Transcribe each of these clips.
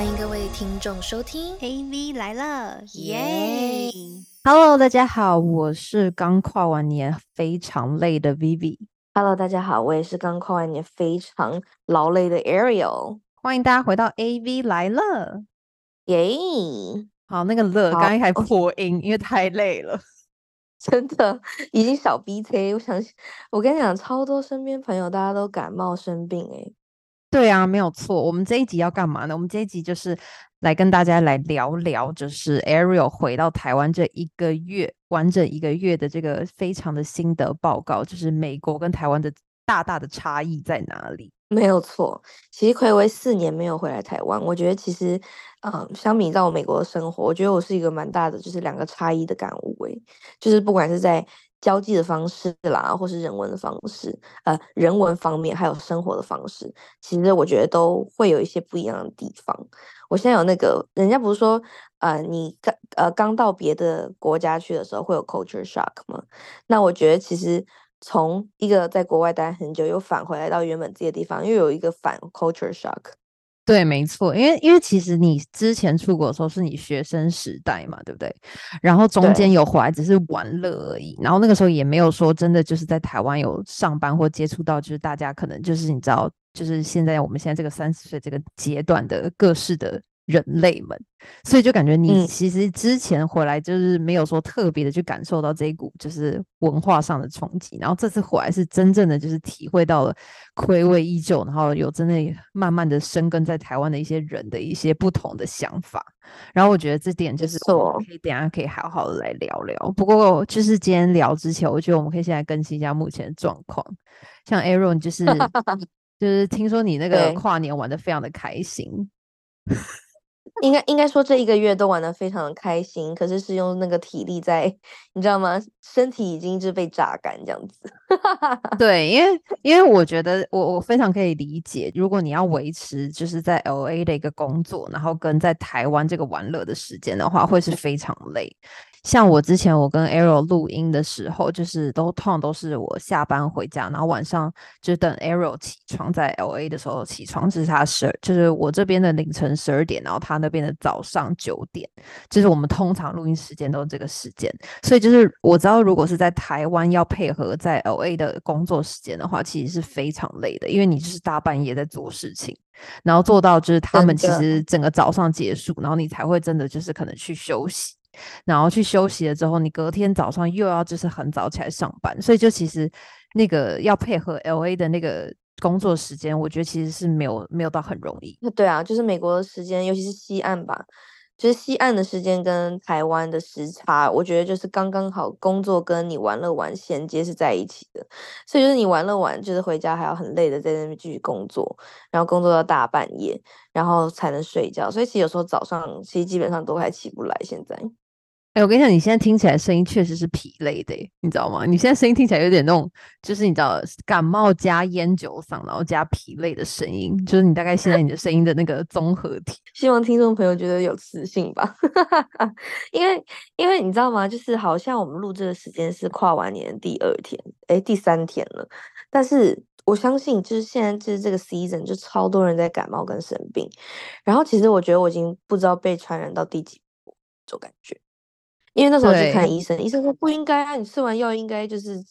欢迎各位听众收听 AV 来了，耶！Hello，大家好，我是刚跨完年非常累的 Vivi，Hello，大家好，我也是刚跨完年非常劳累的 Ariel，欢迎大家回到 AV 来了。耶！好，那个乐好刚刚还破音，因为太累了。真的已经小 B T，我想我跟你讲，超多身边朋友大家都感冒生病诶、对啊，没有错。我们这一集要干嘛呢？我们这一集就是来跟大家来聊聊，就是 Ariel 回到台湾这一个月，完整一个月的这个非常的心得报告，就是美国跟台湾的大大的差异在哪里？没有错，其实暌违四年没有回来台湾，我觉得其实，嗯，相比在我美国的生活，我觉得我是一个蛮大的，就是两个差异的感悟诶，就是不管是在交际的方式啦，或是人文的方式，呃，人文方面还有生活的方式，其实我觉得都会有一些不一样的地方。我现在有那个，人家不是说，呃，你刚呃刚到别的国家去的时候会有 culture shock 吗？那我觉得其实从一个在国外待很久，又返回来到原本自己的地方，又有一个反 culture shock。对，没错，因为因为其实你之前出国的时候是你学生时代嘛，对不对？然后中间有回来只是玩乐而已，然后那个时候也没有说真的就是在台湾有上班或接触到，就是大家可能就是你知道，就是现在我们现在这个三十岁这个阶段的各式的人类们，所以就感觉你嗯。其实之前回来就是没有说特别的去感受到这一股就是文化上的冲击，然后这次回来是真正的就是体会到了暌违已久，然后有真的慢慢的生根在台湾的一些人的一些不同的想法，然后我觉得这点就是可以等下可以好好的来聊聊。不过就是今天聊之前，我觉得我们可以现在更新一下目前的状况，像 Aaron 就是 就是听说你那个跨年玩的非常的开心。应该应该说这一个月都玩的非常的开心，可是是用那个体力在，你知道吗？身体已经一直被榨干这样子。对，因为因为我觉得我我非常可以理解，如果你要维持就是在 L A 的一个工作，然后跟在台湾这个玩乐的时间的话，会是非常累。像我之前我跟 Arrow 录音的时候，就是都通常都是我下班回家，然后晚上就等 Arrow 起床，在 L A 的时候起床，就是他十二，就是我这边的凌晨十二点，然后他那边的早上九点，就是我们通常录音时间都是这个时间。所以就是我知道，如果是在台湾要配合在 L A 的工作时间的话，其实是非常累的，因为你就是大半夜在做事情，然后做到就是他们其实整个早上结束，然后你才会真的就是可能去休息，然后去休息了之后，你隔天早上又要就是很早起来上班，所以就其实那个要配合 L A 的那个工作时间，我觉得其实是没有没有到很容易。对啊，就是美国的时间，尤其是西岸吧，就是西岸的时间跟台湾的时差，我觉得就是刚刚好，工作跟你玩乐完衔接是在一起的，所以就是你玩乐完，就是回家还要很累的在那边继续工作，然后工作到大半夜，然后才能睡觉，所以其实有时候早上其实基本上都还起不来。现在哎、我跟你讲，你现在听起来声音确实是疲累的，你知道吗？你现在声音听起来有点那种，就是你知道感冒加烟酒嗓，然后加疲累的声音，就是你大概现在你的声音的那个综合体。希望听众朋友觉得有磁性吧，因为因为你知道吗？就是好像我们录制的时间是跨完年第二天，诶，第三天了，但是我相信就是现在就是这个 season 就超多人在感冒跟生病，然后其实我觉得我已经不知道被传染到第几波这种感觉。因为那时候去看医生，医生说不应该啊，你吃完药应该就是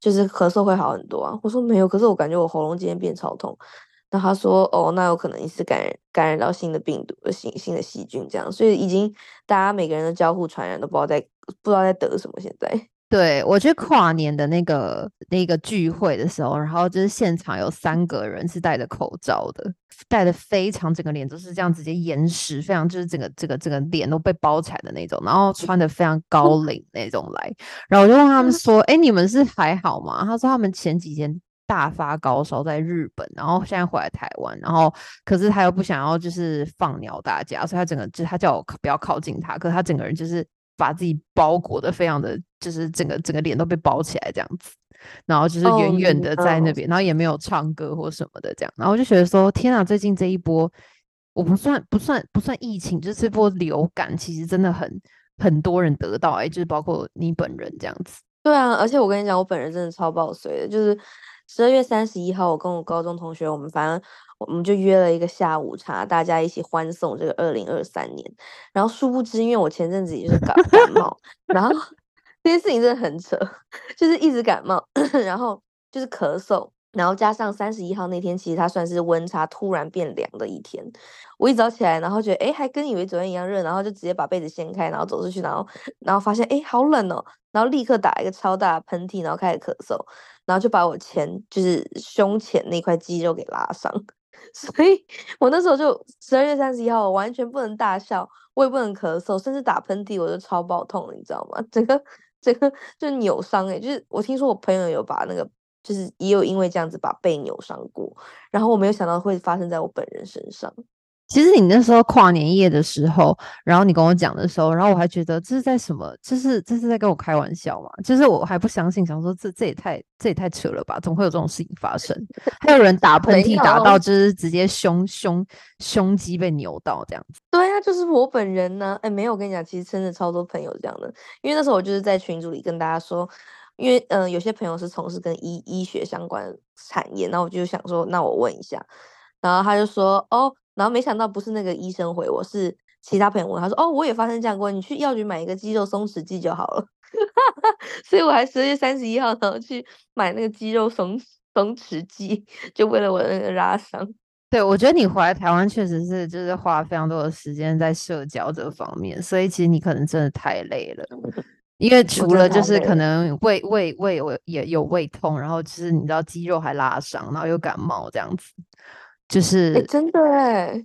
就是咳嗽会好很多啊。我说没有，可是我感觉我喉咙今天变超痛。那他说哦，那有可能你是感染感染到新的病毒、新新的细菌这样，所以已经大家每个人的交互传染，都不知道在不知道在得什么。现在对我去跨年的那个那个聚会的时候，然后就是现场有三个人是戴着口罩的，戴的非常整个脸都是这样直接延时，非常就是整个这个整个脸都被包起来的那种，然后穿的非常高领那种来，然后我就问他们说：“哎，你们是还好吗？”他说他们前几天大发高烧在日本，然后现在回来台湾，然后可是他又不想要就是放鸟大家，所以他整个就他叫我不要靠近他，可是他整个人就是把自己包裹的非常的，就是整个整个脸都被包起来这样子，然后就是哦远远的在那边，然后也没有唱歌或什么的这样，然后我就觉得说天啊，最近这一波我不算不算不算疫情，就是这波流感其实真的很很多人得到哎、就是包括你本人这样子。对啊，而且我跟你讲，我本人真的超爆水的，就是十二月三十一号，我跟我高中同学，我们反正我们就约了一个下午茶，大家一起欢送这个二零二三年。然后殊不知，因为我前阵子也是感感冒，然后这件事情真的很扯，就是一直感冒，然后就是咳嗽。然后加上三十一号那天，其实它算是温差突然变凉的一天。我一早起来，然后觉得哎，还跟以为昨天一样热，然后就直接把被子掀开，然后走出去，然后然后发现哎，好冷哦，然后立刻打一个超大的喷嚏，然后开始咳嗽，然后就把我前就是胸前那块肌肉给拉伤。所以我那时候就十二月三十一号，我完全不能大笑，我也不能咳嗽，甚至打喷嚏我都超爆痛，你知道吗？整个整个就扭伤哎，就是我听说我朋友有把那个。就是也有因为这样子把背扭伤过，然后我没有想到会发生在我本人身上。其实你那时候跨年夜的时候，然后你跟我讲的时候，然后我还觉得这是在什么？这是这是在跟我开玩笑嘛？就是我还不相信，想说这这也太这也太扯了吧？怎么会有这种事情发生？还有人打喷嚏打到就是直接胸胸胸肌被扭到这样子？对啊，就是我本人呢。哎，没有，我跟你讲，其实真的超多朋友这样的，因为那时候我就是在群组里跟大家说。因为嗯，有些朋友是从事跟医医学相关产业，然后我就想说，那我问一下，然后他就说哦，然后没想到不是那个医生回我，是其他朋友问，他说哦，我也发生这样过，你去药局买一个肌肉松弛剂就好了，所以我还十二月三十一号呢去买那个肌肉松松弛剂，就为了我的那个拉伤。对，我觉得你回来台湾确实是就是花非常多的时间在社交这方面，所以其实你可能真的太累了。因为除了就是可能胃胃胃有也有胃痛，然后就是你知道肌肉还拉伤，然后又感冒这样子，就是真的哎，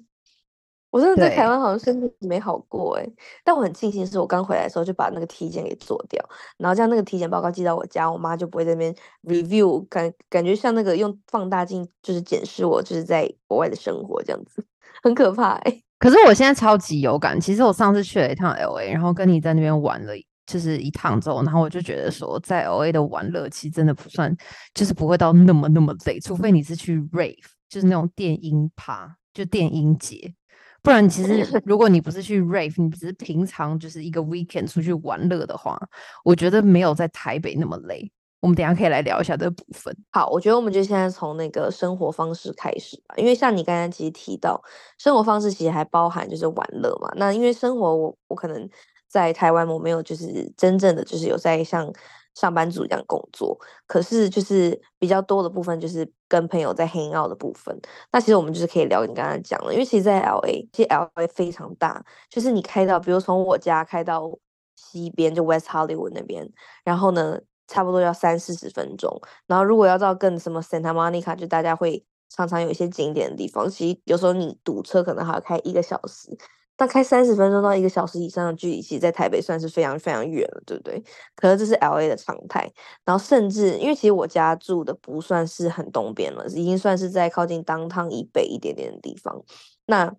我真的在台湾好像身体没好过哎，但我很庆幸是我刚回来的时候就把那个体检给做掉，然后将那个体检报告寄到我家，我妈就不会在那边 review，感感觉像那个用放大镜就是检视我就是在国外的生活这样子，很可怕哎。可是我现在超级有感，其实我上次去了一趟 L A，然后跟你在那边玩了。就是一趟之后，然后我就觉得说，在 L A 的玩乐其实真的不算，就是不会到那么那么累，除非你是去 rave，就是那种电音趴，就电音节，不然其实 如果你不是去 rave，你只是平常就是一个 weekend 出去玩乐的话，我觉得没有在台北那么累。我们等下可以来聊一下这个部分。好，我觉得我们就现在从那个生活方式开始吧，因为像你刚才其实提到，生活方式其实还包含就是玩乐嘛。那因为生活，我我可能。在台湾，我没有就是真正的就是有在像上班族一样工作，可是就是比较多的部分就是跟朋友在 hang out 的部分。那其实我们就是可以聊你刚刚讲了，因为其实，在 L A，其实 L A 非常大，就是你开到，比如从我家开到西边就 West Hollywood 那边，然后呢，差不多要三四十分钟。然后如果要到更什么 Santa Monica，就大家会常常有一些景点的地方，其实有时候你堵车可能还要开一个小时。大概三十分钟到一个小时以上的距离，其实在台北算是非常非常远了，对不对？可是这是 L A 的常态。然后甚至因为其实我家住的不算是很东边了，已经算是在靠近当趟以北一点点的地方，那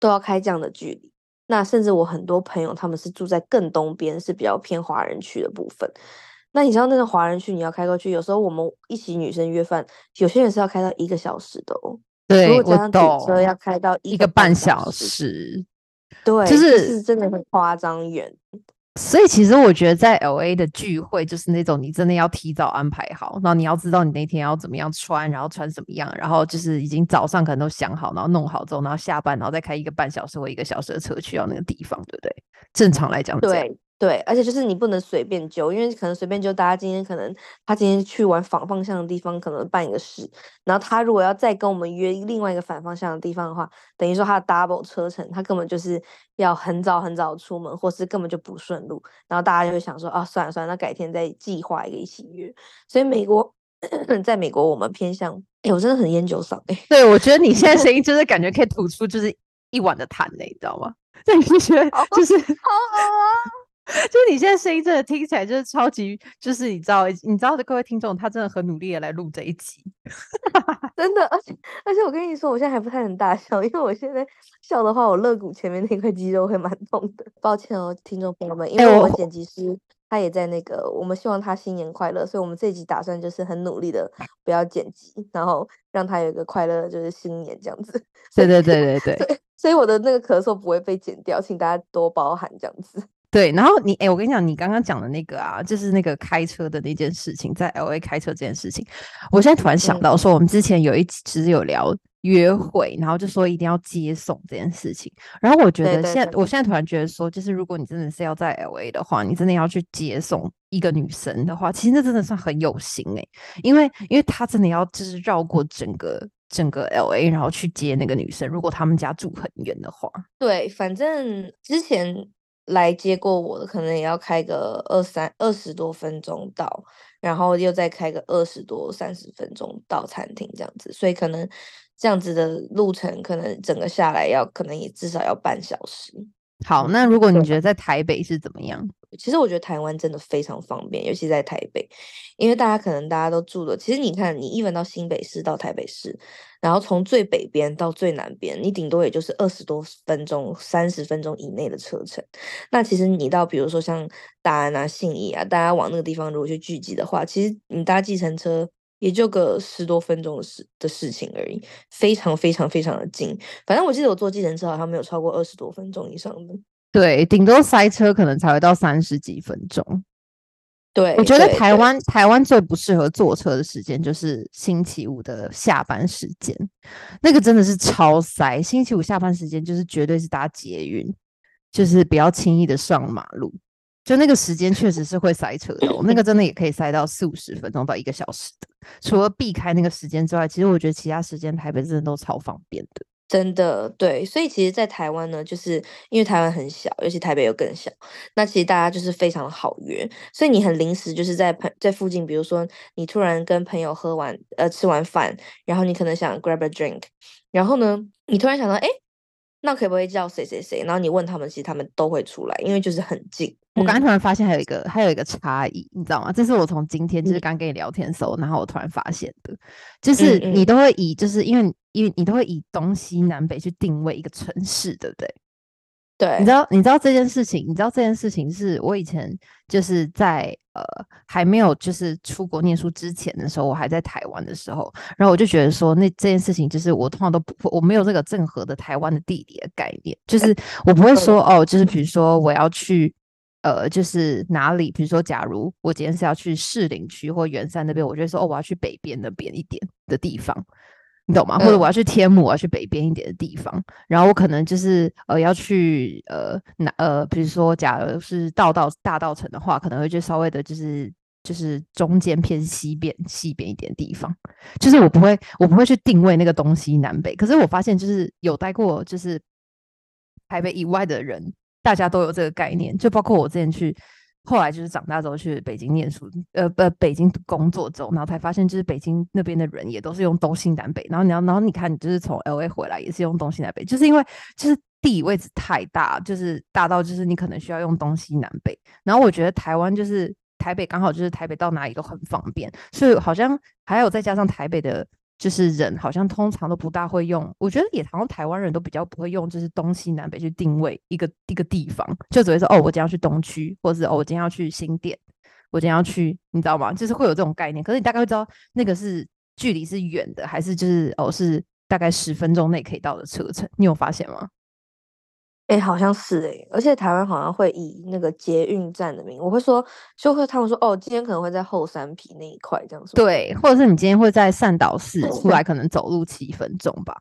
都要开这样的距离。那甚至我很多朋友他们是住在更东边，是比较偏华人区的部分。那你知道那个华人区你要开过去，有时候我们一起女生约饭，有些人是要开到一个小时的哦。对，我懂。车要开到一个半小时，对，就是真的很夸张远。所以其实我觉得在 L A 的聚会就是那种你真的要提早安排好，然后你要知道你那天要怎么样穿，然后穿什么样，然后就是已经早上可能都想好，然后弄好之后，然后下班，然后再开一个半小时或一个小时的车去到那个地方，对不对？正常来讲，对。对，而且就是你不能随便揪，因为可能随便揪，大家今天可能他今天去玩反方向的地方，可能办一个事，然后他如果要再跟我们约另外一个反方向的地方的话，等于说他的 double 车程，他根本就是要很早很早出门，或是根本就不顺路，然后大家就会想说啊，算了算了，那改天再计划一个一起约。所以美国，在美国我们偏向，哎，我真的很烟酒嗓哎。对，我觉得你现在声 音就是感觉可以吐出就是一碗的痰嘞，你知道吗？对，你觉得就是好好啊。就你现在声音真的听起来就是超级，就是你知道，你知道的各位听众，他真的很努力的来录这一集，真的，而 且而且我跟你说，我现在还不太能大笑，因为我现在笑的话，我肋骨前面那块肌肉会蛮痛的。抱歉哦，听众朋友们，因为我们剪辑师他也在那个，我们希望他新年快乐，所以我们这集打算就是很努力的不要剪辑，然后让他有一个快乐就是新年这样子。对对对对对，所以我的那个咳嗽不会被剪掉，请大家多包涵这样子。对，然后你哎，我跟你讲，你刚刚讲的那个啊，就是那个开车的那件事情，在 L A 开车这件事情，我现在突然想到说，我们之前有一集其实有聊约会，然后就说一定要接送这件事情。然后我觉得现在，我现在突然觉得说，就是如果你真的是要在 L A 的话，你真的要去接送一个女生的话，其实那真的算很有心哎，因为因为他真的要就是绕过整个整个 L A，然后去接那个女生，如果他们家住很远的话。对，反正之前。来接过我的，可能也要开个二三二十多分钟到，然后又再开个二十多三十分钟到餐厅这样子，所以可能这样子的路程，可能整个下来要可能也至少要半小时。好，那如果你觉得在台北是怎么样？其实我觉得台湾真的非常方便，尤其在台北，因为大家可能大家都住的，其实你看，你一文到新北市到台北市，然后从最北边到最南边，你顶多也就是二十多分钟、三十分钟以内的车程。那其实你到比如说像大安啊、信义啊，大家往那个地方如果去聚集的话，其实你搭计程车也就个十多分钟的事的事情而已，非常非常非常的近。反正我记得我坐计程车好像没有超过二十多分钟以上的。对，顶多塞车可能才会到三十几分钟。对，我觉得台湾台湾最不适合坐车的时间就是星期五的下班时间，那个真的是超塞。星期五下班时间就是绝对是搭捷运，就是不要轻易的上马路。就那个时间确实是会塞车的，那个真的也可以塞到四五十分钟到一个小时的。除了避开那个时间之外，其实我觉得其他时间台北真的都超方便的。真的对，所以其实，在台湾呢，就是因为台湾很小，尤其台北又更小，那其实大家就是非常好约，所以你很临时，就是在朋在附近，比如说你突然跟朋友喝完呃吃完饭，然后你可能想 grab a drink，然后呢，你突然想到，哎，那可不可以叫谁谁谁？然后你问他们，其实他们都会出来，因为就是很近。我刚突然发现还有一个还有一个差异，你知道吗？这是我从今天就是刚跟你聊天的时候，然后我突然发现的，就是你都会以就是因为因为你都会以东西南北去定位一个城市，对不对？对，你知道你知道这件事情，你知道这件事情是我以前就是在呃还没有就是出国念书之前的时候，我还在台湾的时候，然后我就觉得说那这件事情就是我通常都不我没有这个正和的台湾的地理的概念，就是 我不会说哦，就是比如说我要去。呃，就是哪里，比如说，假如我今天是要去士林区或圆山那边，我就说，哦，我要去北边那边一点的地方，你懂吗？或者我要去天母，我要去北边一点的地方，然后我可能就是呃要去呃哪呃，比如说，假如是道道大道城的话，可能会就稍微的就是就是中间偏西边西边一点地方，就是我不会我不会去定位那个东西南北，可是我发现就是有待过就是台北以外的人。大家都有这个概念，就包括我之前去，后来就是长大之后去北京念书，呃，不，北京工作之后，然后才发现，就是北京那边的人也都是用东西南北。然后你要，然后你看，你就是从 L A 回来也是用东西南北，就是因为就是地理位置太大，就是大到就是你可能需要用东西南北。然后我觉得台湾就是台北刚好就是台北到哪里都很方便，所以好像还有再加上台北的。就是人好像通常都不大会用，我觉得也好像台湾人都比较不会用，就是东西南北去定位一个一个地方，就只会说哦，我今天要去东区，或者是哦，我今天要去新店，我今天要去，你知道吗？就是会有这种概念。可是你大概会知道那个是距离是远的，还是就是哦是大概十分钟内可以到的车程？你有发现吗？哎，好像是哎，而且台湾好像会以那个捷运站的名，我会说，就会他们说，哦，今天可能会在后山皮那一块这样子。对，或者是你今天会在善导市出来，可能走路七分钟吧。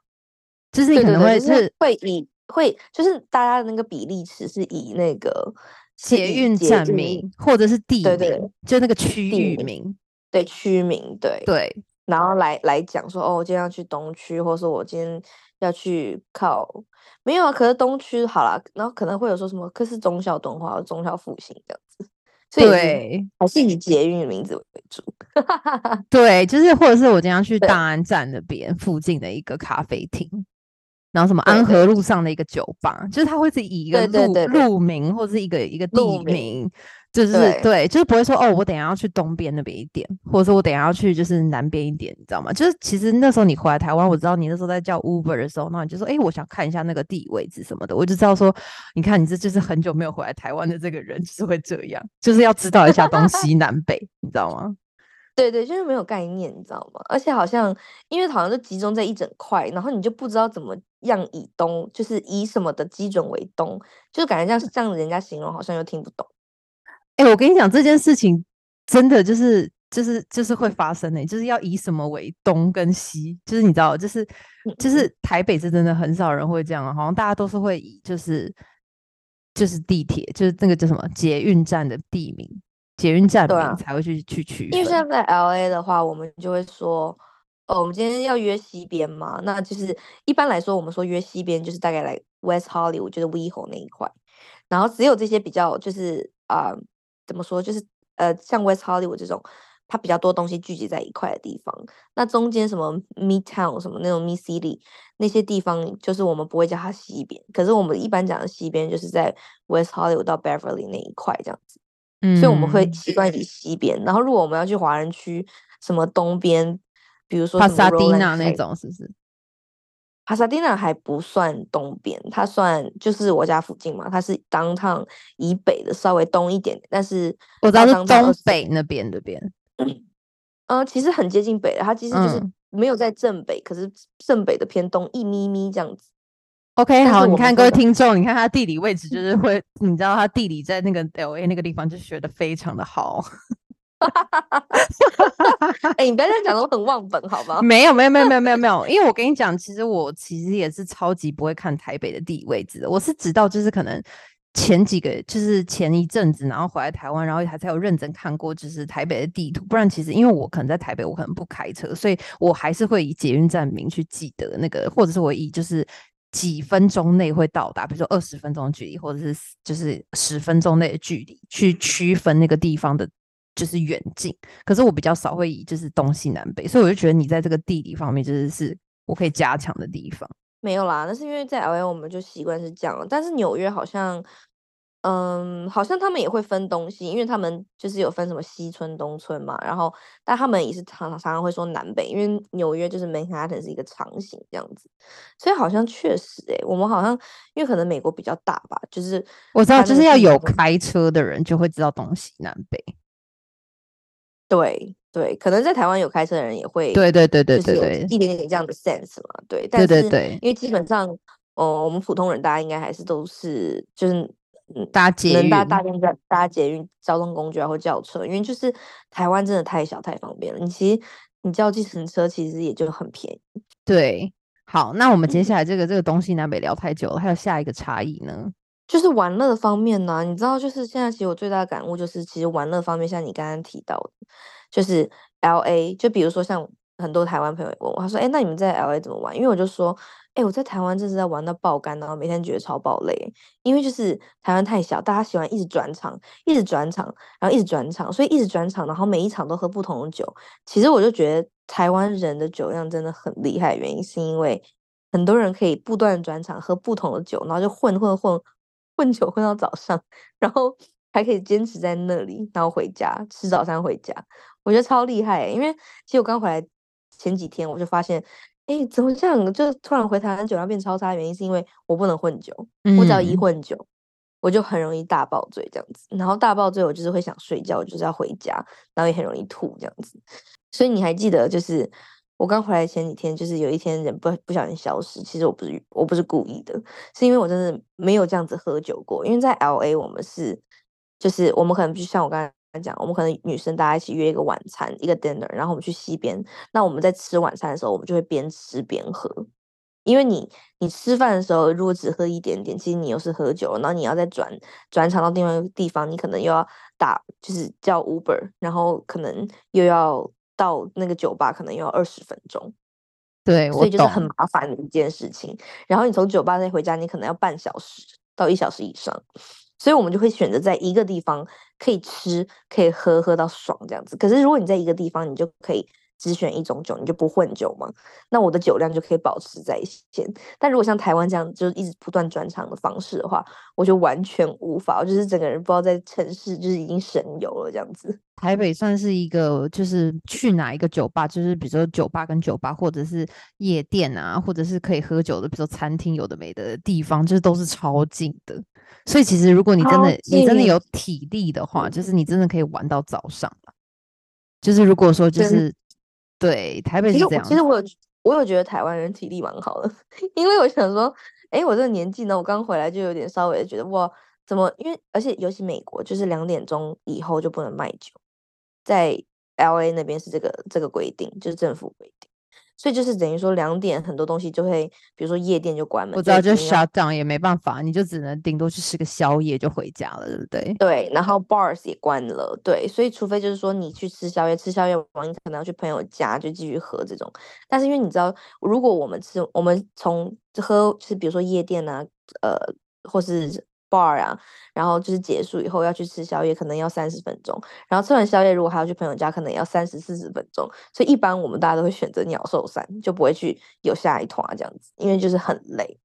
就是你可能会是会以会，就是大家的那个比例尺是以那个捷运站名或者是地名，就那个区域名，对区名，对对，然后来来讲说，哦，我今天要去东区，或者说我今天要去靠。没有啊，可是东区好了，然后可能会有说什么，可是中校动画、中校复兴这样子，对，还是以捷运的名字为主。对，就是或者是我今天去 大安站那边附近的一个咖啡厅，然后什么安和路上的一个酒吧，就是他会是以一个路路名或者是一个一个地名。就是对，就是不会说哦，我等下要去东边那边一点，或者说我等下要去就是南边一点，你知道吗？就是其实那时候你回来台湾，我知道你那时候在叫 Uber 的时候，那你就说，哎，我想看一下那个地理位置什么的，我就知道说，你看你这就是很久没有回来台湾的这个人，就是会这样，就是要知道一下东西南北，你知道吗？对对，就是没有概念，你知道吗？而且好像因为好像就集中在一整块，然后你就不知道怎么样以东，就是以什么的基准为东，就是感觉这样这样人家形容好像又听不懂。哎、我跟你讲这件事情真的就是就是就是会发生的、就是要以什么为东跟西，就是你知道，就是就嗯是台北是真的很少人会这样，好像大家都是会以就是就是地铁，就是那个叫什么捷运站的地名、捷运站名才会去去区分。因为像在 L A 的话，我们就会说，哦，我们今天要约西边嘛，那就是一般来说，我们说约西边就是大概来 West Hollywood，就是 WeHo 那一块，然后只有这些比较就是啊、怎么说，就是呃像 West Hollywood 这种，它比较多东西聚集在一块的地方，那中间什么 Midtown 什么那种 Mid City 那些地方，就是我们不会叫它西边，可是我们一般讲的西边就是在 West Hollywood 到 Beverly 那一块这样子。嗯，所以我们会习惯以西边。然后如果我们要去华人区，什么东边，比如说帕萨蒂娜那种，是不是？帕萨蒂娜还不算东边，它算就是我家附近嘛，它是 downtown 以北的，稍微东一点点，但是我知道东北那边那边。呃，其实很接近北的，它其实就是嗯没有在正北，可是正北的偏东一咪咪这样子。OK，好，你看各位听众，你看它地理位置就是会，你知道它地理在那个 LA 那个地方就学的非常的好。哎、你不要这样讲，我很忘本，好吗？没有没有没有没有没有没有，因为我跟你讲，其实我其实也是超级不会看台北的地理位置的。我是直到就是可能前几个就是前一阵子，然后回来台湾，然后还才有认真看过就是台北的地图。不然其实因为我可能在台北，我可能不开车，所以我还是会以捷运站名去记得那个，或者是我以就是。几分钟内会到达，比如说二十分钟的距离，或者是就是十分钟内的距离，去区分那个地方的，就是远近。可是我比较少会以就是东西南北，所以我就觉得你在这个地理方面就是是我可以加强的地方。没有啦，那是因为在 LA 我们就习惯是这样了，但是纽约好像，嗯，好像他们也会分东西，因为他们就是有分什么西村、东村嘛，然后但他们也是常常常会说南北，因为纽约就是 Manhattan 是一个长形这样子，所以好像确实诶、我们好像因为可能美国比较大吧，就是我知道，就是要有开车的人就会知道东西南北。对对，可能在台湾有开车的人也会对对对对对对一点点这样的 sense 嘛，对，但是对对对，因为基本上，哦、我们普通人大家应该还是都是就是嗯，搭捷能搭运大众交搭捷运交通工具啊，或轿车，因为就是台湾真的太小太方便了。你其实你叫计程车其实也就很便宜。对。好，那我们接嗯下来这个这个东西南北聊太久了，还有下一个差异呢？就是玩乐的方面呢、你知道，就是现在其实我最大的感悟就是，其实玩乐方面，像你刚刚提到的，就是 L A，就比如说像很多台湾朋友问我，他说：“哎，那你们在 L A 怎么玩？”因为我就说：“哎，我在台湾真是在玩到爆肝，然后每天觉得超爆累，因为就是台湾太小，大家喜欢一直转场，一直转场，然后一直转场，所以一直转场，然后每一场都喝不同的酒。其实我就觉得台湾人的酒量真的很厉害，原因是因为很多人可以不断转场喝不同的酒，然后就混混混混酒混到早上，然后还可以坚持在那里，然后回家吃早餐回家，我觉得超厉害欸、因为其实我刚回来前几天，我就发现，哎，怎么这样？就突然回台湾酒量变超差，原因是因为我不能混酒，我只要一嗯混酒，我就很容易大爆醉这样子。然后大爆醉，我就是会想睡觉，我就是要回家，然后也很容易吐这样子。所以你还记得，就是我刚回来前几天，就是有一天人不不小心消失，其实我不是我不是故意的，是因为我真的没有这样子喝酒过。因为在 L A 我们是，就是我们可能就像我刚才讲，我们可能女生大家一起约一个晚餐，一个 dinner，然后我们去西边。那我们在吃晚餐的时候，我们就会边吃边喝。因为你你吃饭的时候，如果只喝一点点，其实你又是喝酒了，然后你要再转转场到另外一个地方，你可能又要打就是叫 Uber，然后可能又要到那个酒吧，可能又要二十分钟，对，所以就是很。麻烦的一件事情。然后你从酒吧再回家，你可能要半小时到一小时以上，所以我们就会选择在一个地方可以吃可以喝喝到爽这样子。可是如果你在一个地方，你就可以只选一种酒，你就不混酒嘛，那我的酒量就可以保持在线。但如果像台湾这样就是一直不断转场的方式的话，我就完全无法，我就是整个人不知道在城市就是已经神游了这样子。台北算是一个，就是去哪一个酒吧，就是比如说酒吧跟酒吧，或者是夜店啊，或者是可以喝酒的，比如说餐厅有的没的地方，就是都是超近的。所以其实如果你真的你真的有体力的话，就是你真的可以玩到早上。就是如果说就是对台北是这样子，其实我有我有觉得台湾人体力蛮好的，因为我想说，哎，我这个年纪呢，我刚回来就有点稍微觉得哇，怎么？因为而且尤其美国就是两点钟以后就不能卖酒，在 L A 那边是这个这个规定，就是政府规定。所以就是等于说两点很多东西就会，比如说夜店就关门。我知道，就 shut down 也没办法，你就只能顶多去吃个宵夜就回家了，对不对？对，然后 bars 也关了，对，所以除非就是说你去吃宵夜，吃宵夜完你可能要去朋友家就继续喝这种。但是因为你知道，如果我们吃，我们从喝就是比如说夜店啊，呃，或是。Bar 啊，然后就是结束以后要去吃宵夜，可能要三十分钟。然后吃完宵夜，如果还要去朋友家，可能也要三十四十分钟。所以一般我们大家都会选择鸟兽散，就不会去有下一团这样子，因为就是很累。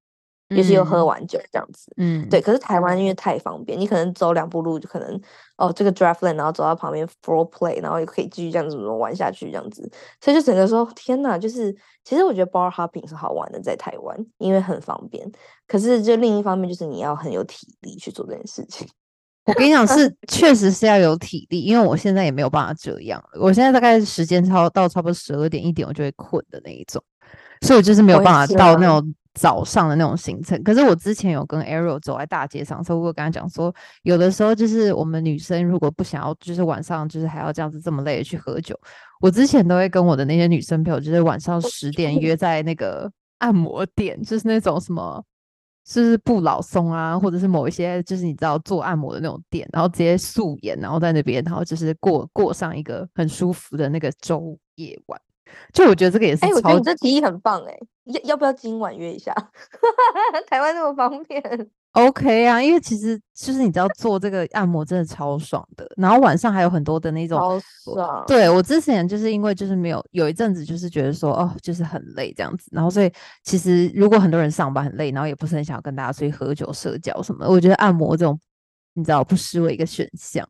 于是又喝完酒这样子，嗯，对。可是台湾因为太方便，你可能走两步路就可能哦，这个 draft land，然后走到旁边 floor play，然后也可以继续这样子玩下去这样子。所以就整个说天哪，就是其实我觉得 bar hopping 是好玩的，在台湾因为很方便。可是就另一方面就是你要很有体力去做这件事情。我跟你讲是确实是要有体力，因为我现在也没有办法这样。我现在大概时间超到差不多十二点一点，我就会困的那一种，所以我就是没有办法到那种。早上的那种行程，可是我之前有跟 Arrow 走在大街上，所以我跟他讲说，有的时候就是我们女生如果不想要，就是晚上就是还要这样子这么累的去喝酒，我之前都会跟我的那些女生朋友，就是晚上十点约在那个按摩店，就是那种什么，就是不老松啊，或者是某一些就是你知道做按摩的那种店，然后直接素颜，然后在那边，然后就是过过上一个很舒服的那个周夜晚。就我觉得这个也是，哎，我觉得你这提议很棒，哎，要要不要今晚约一下？台湾那么方便，OK 啊，因为其实就是你知道做这个按摩真的超爽的，然后晚上还有很多的那种，超爽。对我之前就是因为就是没有有一阵子就是觉得说哦就是很累这样子，然后所以其实如果很多人上班很累，然后也不是很想要跟大家出去喝酒社交什么，我觉得按摩这种你知道不失为一个选项。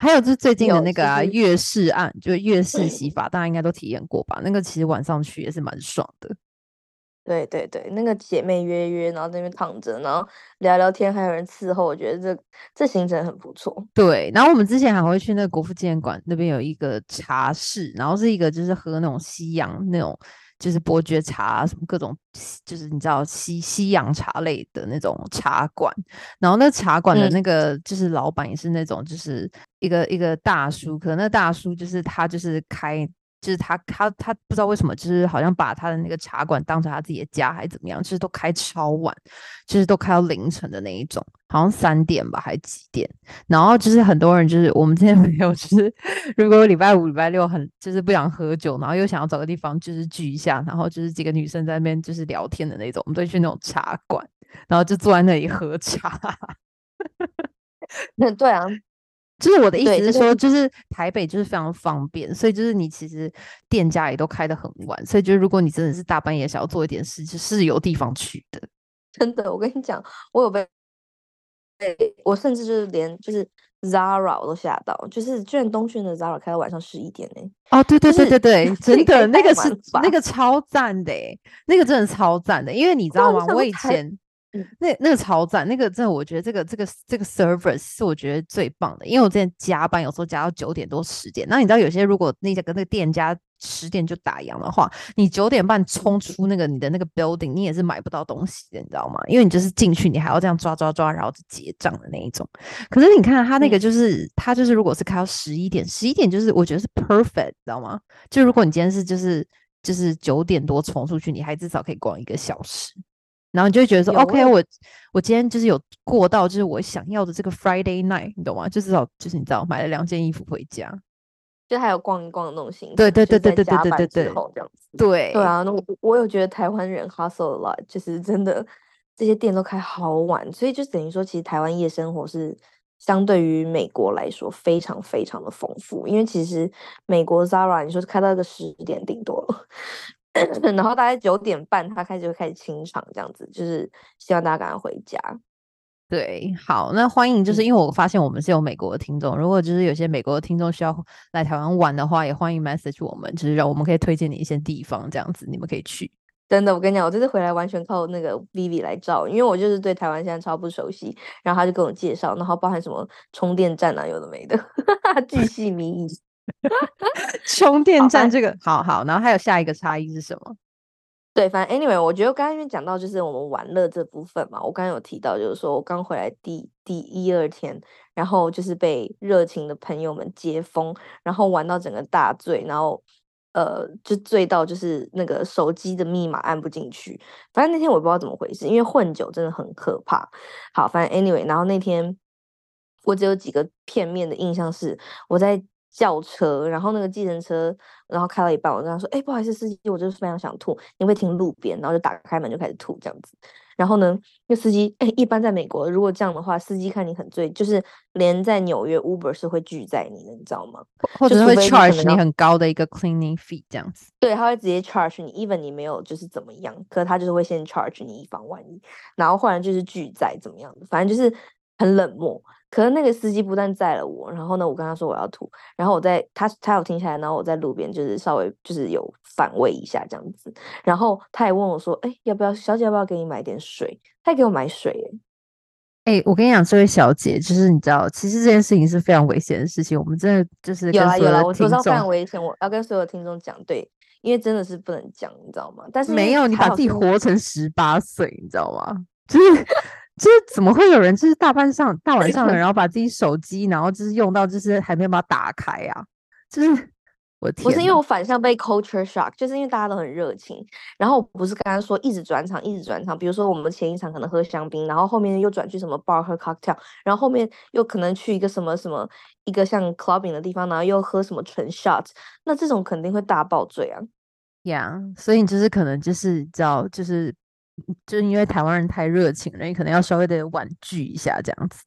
还有就是最近的那个啊，月式案，就月式洗发，大家应该都体验过吧？那个其实晚上去也是蛮爽的。对对对，那个姐妹约约，然后在那边躺着，然后聊聊天，还有人伺候，我觉得这这行程很不错。对，然后我们之前还会去那个国父纪念馆那边有一个茶室，然后是一个就是喝那种西洋那种。就是伯爵茶什么各种，就是你知道西西洋茶类的那种茶馆，然后那茶馆的那个就是老板也是那种就是一个一个大叔，可能那大叔就是他就是开。就是他，他，他不知道为什么，就是好像把他的那个茶馆当成他自己的家，还是怎么样？就是都开超晚，就是都开到凌晨的那一种，好像三点吧，还几点？然后就是很多人，就是我们这些朋友，就是如果礼拜五、礼拜六很就是不想喝酒，然后又想要找个地方就是聚一下，然后就是几个女生在那边就是聊天的那种，我们都去那种茶馆，然后就坐在那里喝茶。那 对啊。就是我的意思是说，就是台北就是非常方便，所以就是你其实店家也都开得很晚，所以就是如果你真的是大半夜想要做一点事，是有地方去的。真的，我跟你讲，我有被，我甚至就是连就是 Zara 我都吓到，就是居然东区的 Zara 开到晚上十一点呢。哦，对对对对对，真的那个是那个超赞的，那个真的超赞的，因为你知道吗？我以前。那那个超赞，那个真的，我觉得这个这个这个 service 是我觉得最棒的，因为我之前加班有时候加到九点多十点，那你知道有些如果那个跟那个店家十点就打烊的话，你九点半冲出那个你的那个 building，你也是买不到东西的，你知道吗？因为你就是进去，你还要这样抓抓抓，然后结账的那一种。可是你看他那个就是他就是如果是开到十一点，十一点就是我觉得是 perfect，知道吗？就如果你今天是就是就是九点多冲出去，你还至少可以逛一个小时。然后你就会觉得说，OK，我我今天就是有过到就是我想要的这个 Friday night，你懂吗？就至少就是你知道买了两件衣服回家，就还有逛一逛的那种心对对对对对对对对对，这样子。对对啊，那我我有觉得台湾人 hustle 了，就是真的这些店都开好晚，所以就等于说，其实台湾夜生活是相对于美国来说非常非常的丰富，因为其实美国 Zara 你说开到一个十点顶多了。然后大概九点半，他开始就开始清场，这样子就是希望大家赶快回家。对，好，那欢迎，就是因为我发现我们是有美国的听众，如果就是有些美国的听众需要来台湾玩的话，也欢迎 message 我们，就是让我们可以推荐你一些地方，这样子你们可以去。真的，我跟你讲，我这次回来完全靠那个 Vivi 来照，因为我就是对台湾现在超不熟悉，然后他就跟我介绍，然后包含什么充电站啊，有的没的，巨细靡遗。充电站这个好好，然后还有下一个差异是什么？对，反正 anyway，我觉得刚刚因为讲到就是我们玩乐这部分嘛，我刚刚有提到就是说我刚回来第第一二天，然后就是被热情的朋友们接风，然后玩到整个大醉，然后呃就醉到就是那个手机的密码按不进去，反正那天我也不知道怎么回事，因为混酒真的很可怕。好，反正 anyway，然后那天我只有几个片面的印象是我在。叫车，然后那个计程车，然后开到一半，我跟他说：“哎，不好意思，司机，我就是非常想吐，你会停路边？”然后就打开门就开始吐这样子。然后呢，那司机，哎，一般在美国，如果这样的话，司机看你很醉，就是连在纽约 Uber 是会拒载你的，你知道吗？或者会 charge 你很高的一个 cleaning fee 这样子。对，他会直接 charge 你，even 你没有就是怎么样，可他就是会先 charge 你以防万一，然后或者就是拒载怎么样的，反正就是很冷漠。可是那个司机不但载了我，然后呢，我跟他说我要吐，然后我在他他有停下来，然后我在路边就是稍微就是有反胃一下这样子，然后他也问我说，哎，要不要小姐要不要给你买点水？他给我买水，哎，哎，我跟你讲，这位小姐，就是你知道，其实这件事情是非常危险的事情，我们真的就是有啦有啦，我知道非常危险，我要跟所有听众讲，对，因为真的是不能讲，你知道吗？但是没有，你把自己活成十八岁，你知道吗？就是。就是怎么会有人就是大半上大晚上的，然后把自己手机，然后就是用到就是还没有把它打开啊？就是我天，不是因为我反向被 culture shock，就是因为大家都很热情，然后不是刚刚说一直转场一直转场，比如说我们前一场可能喝香槟，然后后面又转去什么 bar 喝 cocktail，然后后面又可能去一个什么什么一个像 clubbing 的地方，然后又喝什么纯 shot，那这种肯定会大爆醉啊。呀，所以你就是可能就是叫就是。就是因为台湾人太热情了，你可能要稍微的婉拒一下这样子。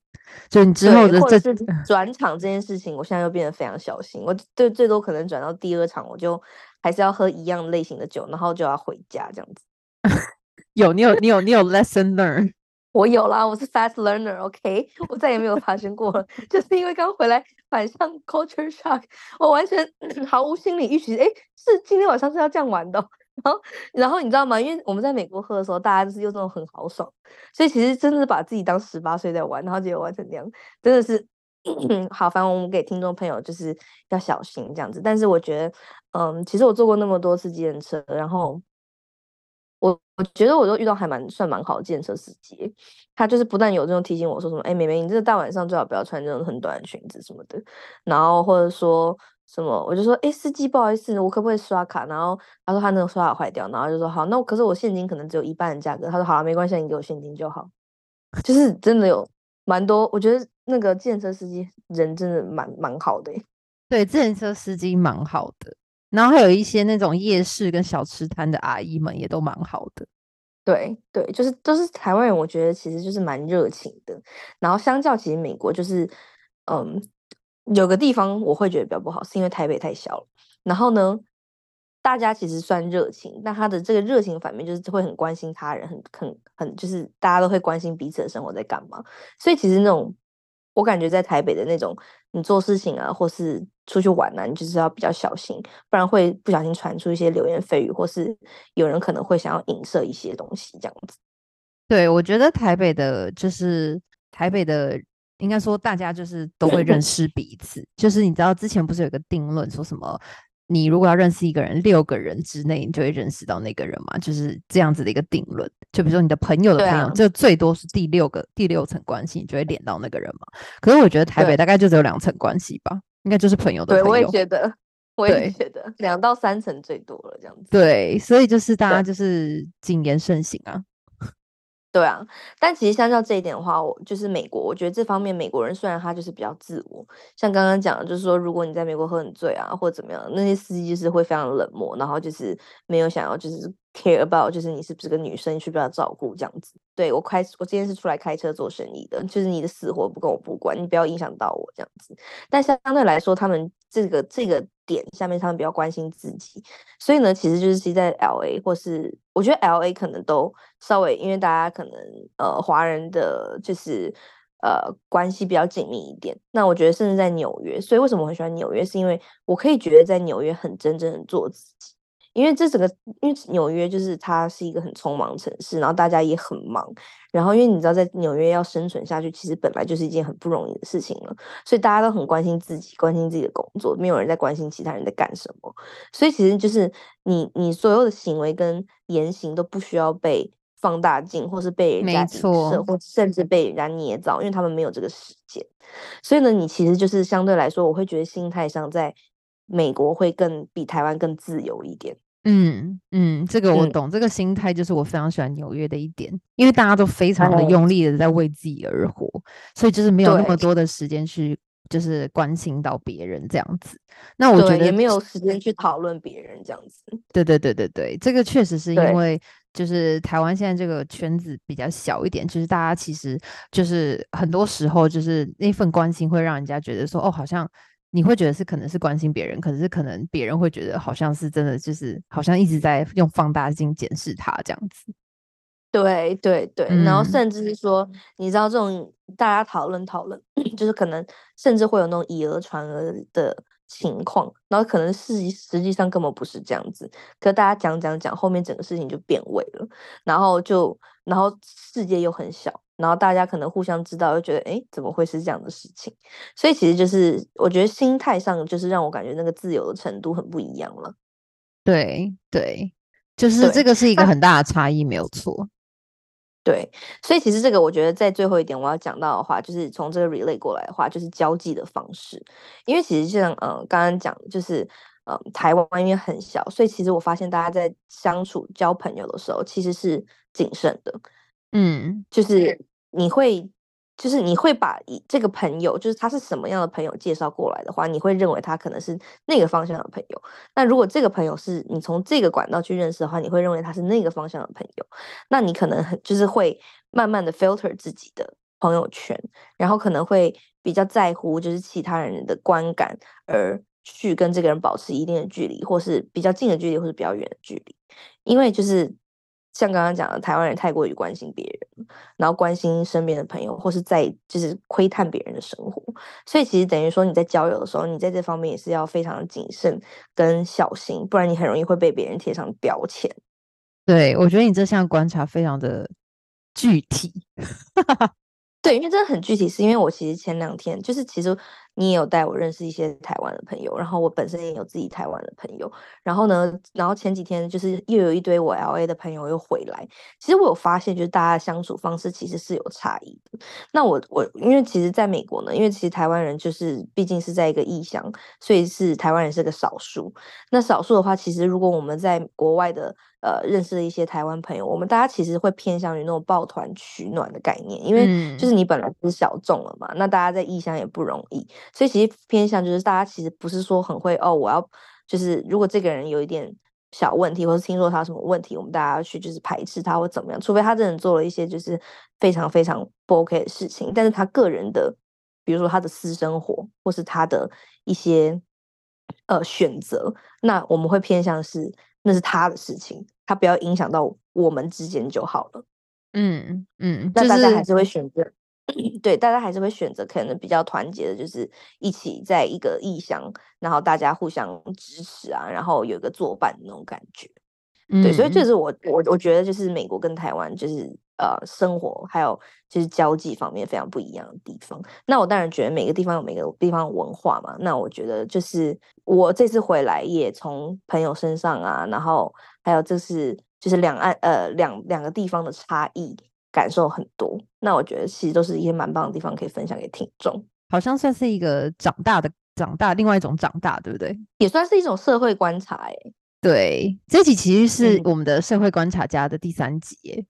就你之后的这转场这件事情，我现在又变得非常小心。我最最多可能转到第二场，我就还是要喝一样类型的酒，然后就要回家这样子。有你有你有你有 lesson learn，我有啦，我是 fast learner，OK，我再也没有发生过了，就是因为刚回来反向 culture shock，我完全 毫无心理预期，哎，是今天晚上是要这样玩的。然后，然后你知道吗？因为我们在美国喝的时候，大家就是用这种很豪爽，所以其实真的是把自己当十八岁在玩，然后结果玩成那样，真的是 好。反正我们给听众朋友就是要小心这样子。但是我觉得，嗯，其实我坐过那么多次计程车，然后我我觉得我都遇到还蛮算蛮好的计程车司机，他就是不但有这种提醒我说什么，哎，妹妹，你这个大晚上最好不要穿这种很短的裙子什么的，然后或者说。什么？我就说，哎，司机，不好意思，我可不可以刷卡？然后他说他那个刷卡坏掉，然后就说好，那可是我现金可能只有一半的价格。他说好，没关系，你给我现金就好。就是真的有蛮多，我觉得那个自行车司机人真的蛮蛮好的。对，自行车司机蛮好的，然后还有一些那种夜市跟小吃摊的阿姨们也都蛮好的。对对，就是都是台湾人，我觉得其实就是蛮热情的。然后相较其实美国就是嗯。有个地方我会觉得比较不好，是因为台北太小了。然后呢，大家其实算热情，但他的这个热情反面就是会很关心他人，很很很就是大家都会关心彼此的生活在干嘛。所以其实那种我感觉在台北的那种，你做事情啊，或是出去玩啊，你就是要比较小心，不然会不小心传出一些流言蜚语，或是有人可能会想要影射一些东西这样子。对，我觉得台北的就是台北的。应该说，大家就是都会认识彼此。就是你知道，之前不是有个定论，说什么你如果要认识一个人，六个人之内你就会认识到那个人嘛？就是这样子的一个定论。就比如说你的朋友的朋友，就最多是第六个、第六层关系，你就会连到那个人嘛。可是我觉得台北大概就只有两层关系吧，应该就是朋友的朋友。对，我也觉得，我也觉得两到三层最多了，这样子。对，所以就是大家就是谨言慎行啊。对啊，但其实相较这一点的话，我就是美国，我觉得这方面美国人虽然他就是比较自我，像刚刚讲的，就是说如果你在美国喝很醉啊，或者怎么样，那些司机就是会非常冷漠，然后就是没有想要就是 care about，就是你是不是个女生需不需要照顾这样子。对我开，我今天是出来开车做生意的，就是你的死活不跟我不管，你不要影响到我这样子。但相对来说，他们这个这个。点下面他们比较关心自己，所以呢，其实就是其在 L A 或是我觉得 L A 可能都稍微，因为大家可能呃华人的就是呃关系比较紧密一点。那我觉得甚至在纽约，所以为什么我很喜欢纽约，是因为我可以觉得在纽约很真正的做自己，因为这整个因为纽约就是它是一个很匆忙的城市，然后大家也很忙，然后因为你知道在纽约要生存下去，其实本来就是一件很不容易的事情了，所以大家都很关心自己，关心自己的工作，没有人在关心其他人在干什么，所以其实就是你你所有的行为跟言行都不需要被放大镜，或是被人家影射，或甚至被人家捏造，因为他们没有这个时间，所以呢，你其实就是相对来说，我会觉得心态上在美国会更比台湾更自由一点。嗯嗯，这个我懂，这个心态就是我非常喜欢纽约的一点，因为大家都非常的用力的在为自己而活，所以就是没有那么多的时间去就是关心到别人这样子。那我觉得也没有时间去讨论别人这样子。对对对对对，这个确实是因为就是台湾现在这个圈子比较小一点，就是大家其实就是很多时候就是那份关心会让人家觉得说哦，好像。你会觉得是可能是关心别人，可是可能别人会觉得好像是真的，就是好像一直在用放大镜检视他这样子。对对对，然后甚至是说，你知道这种大家讨论讨论，就是可能甚至会有那种以讹传讹的。情况，然后可能实实际上根本不是这样子，可大家讲讲讲，后面整个事情就变味了，然后就，然后世界又很小，然后大家可能互相知道，又觉得，哎，怎么会是这样的事情？所以其实就是，我觉得心态上就是让我感觉那个自由的程度很不一样了。对对，就是这个是一个很大的差异，没有错。对，所以其实这个我觉得在最后一点我要讲到的话，就是从这个 relay 过来的话，就是交际的方式。因为其实像嗯刚刚讲，就是嗯台湾因为很小，所以其实我发现大家在相处交朋友的时候其实是谨慎的。嗯，就是你会。就是你会把这个朋友，就是他是什么样的朋友介绍过来的话，你会认为他可能是那个方向的朋友。那如果这个朋友是你从这个管道去认识的话，你会认为他是那个方向的朋友。那你可能很就是会慢慢的 filter 自己的朋友圈，然后可能会比较在乎就是其他人的观感，而去跟这个人保持一定的距离，或是比较近的距离，或是比较远的距离，因为就是。像刚刚讲的，台湾人太过于关心别人，然后关心身边的朋友，或是在就是窥探别人的生活，所以其实等于说你在交友的时候，你在这方面也是要非常的谨慎跟小心，不然你很容易会被别人贴上标签。对，我觉得你这项观察非常的具体。对，因为真的很具体，是因为我其实前两天就是其实。你也有带我认识一些台湾的朋友，然后我本身也有自己台湾的朋友，然后呢，然后前几天就是又有一堆我 L A 的朋友又回来，其实我有发现，就是大家的相处方式其实是有差异的。那我我因为其实在美国呢，因为其实台湾人就是毕竟是在一个异乡，所以是台湾人是个少数。那少数的话，其实如果我们在国外的呃认识了一些台湾朋友，我们大家其实会偏向于那种抱团取暖的概念，因为就是你本来是小众了嘛，那大家在异乡也不容易。所以其实偏向就是大家其实不是说很会哦，我要就是如果这个人有一点小问题，或是听说他什么问题，我们大家要去就是排斥他或怎么样，除非他真的做了一些就是非常非常不 OK 的事情，但是他个人的，比如说他的私生活或是他的一些呃选择，那我们会偏向是那是他的事情，他不要影响到我们之间就好了。嗯嗯，那大家还是会选择。对，大家还是会选择可能比较团结的，就是一起在一个异乡，然后大家互相支持啊，然后有一个作伴那种感觉。对，所以这是我我我觉得就是美国跟台湾就是呃生活还有就是交际方面非常不一样的地方。那我当然觉得每个地方有每个地方的文化嘛。那我觉得就是我这次回来也从朋友身上啊，然后还有就是就是两岸呃两两个地方的差异。感受很多，那我觉得其实都是一些蛮棒的地方，可以分享给听众。好像算是一个长大的长大，另外一种长大，对不对？也算是一种社会观察，哎，对，这集其实是我们的社会观察家的第三集，耶。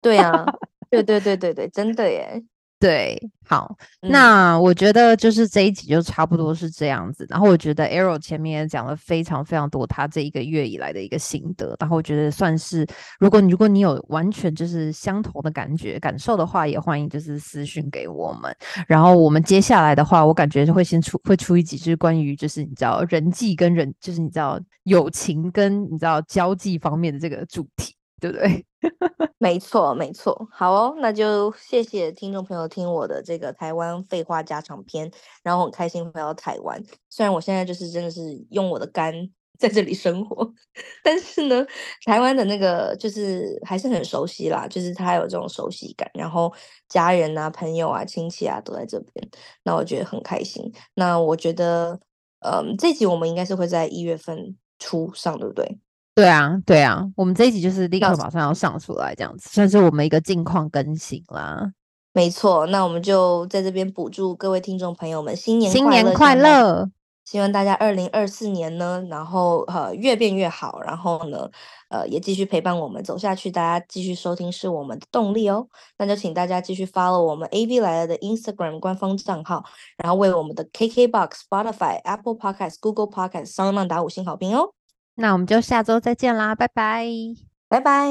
对呀，对对对对对，真的耶。对，好，那我觉得就是这一集就差不多是这样子。然后我觉得 Arrow 前面也讲了非常非常多他这一个月以来的一个心得。然后我觉得算是，如果如果你有完全就是相同的感觉感受的话，也欢迎就是私讯给我们。然后我们接下来的话，我感觉会先出会出一集，就是关于就是你知道人际跟人，就是你知道友情跟你知道交际方面的这个主题。对不对？没错，没错。好哦，那就谢谢听众朋友听我的这个台湾废话家常篇，然后很开心回到台湾。虽然我现在就是真的是用我的肝在这里生活，但是呢，台湾的那个就是还是很熟悉啦，就是他有这种熟悉感，然后家人啊、朋友啊、亲戚啊都在这边，那我觉得很开心。那我觉得，嗯，这集我们应该是会在一月份初上，对不对？对啊，对啊，我们这一集就是立刻那马上要上出来，这样子算是我们一个近况更新啦。没错，那我们就在这边补祝各位听众朋友们新年新年快！希望大乐！希望大家二零二四年呢，然后呃越变越好，然后呢呃也继续陪伴我们走下去，大家继续收听是我们的动力哦。那就请大家继续 follow 我们 AV 来了的 Instagram 官方账号，然后为我们的 KKBox、Spotify、Apple Podcast、Google Podcast、u n 打五星好评哦。那我们就下周再见啦，拜拜。拜拜。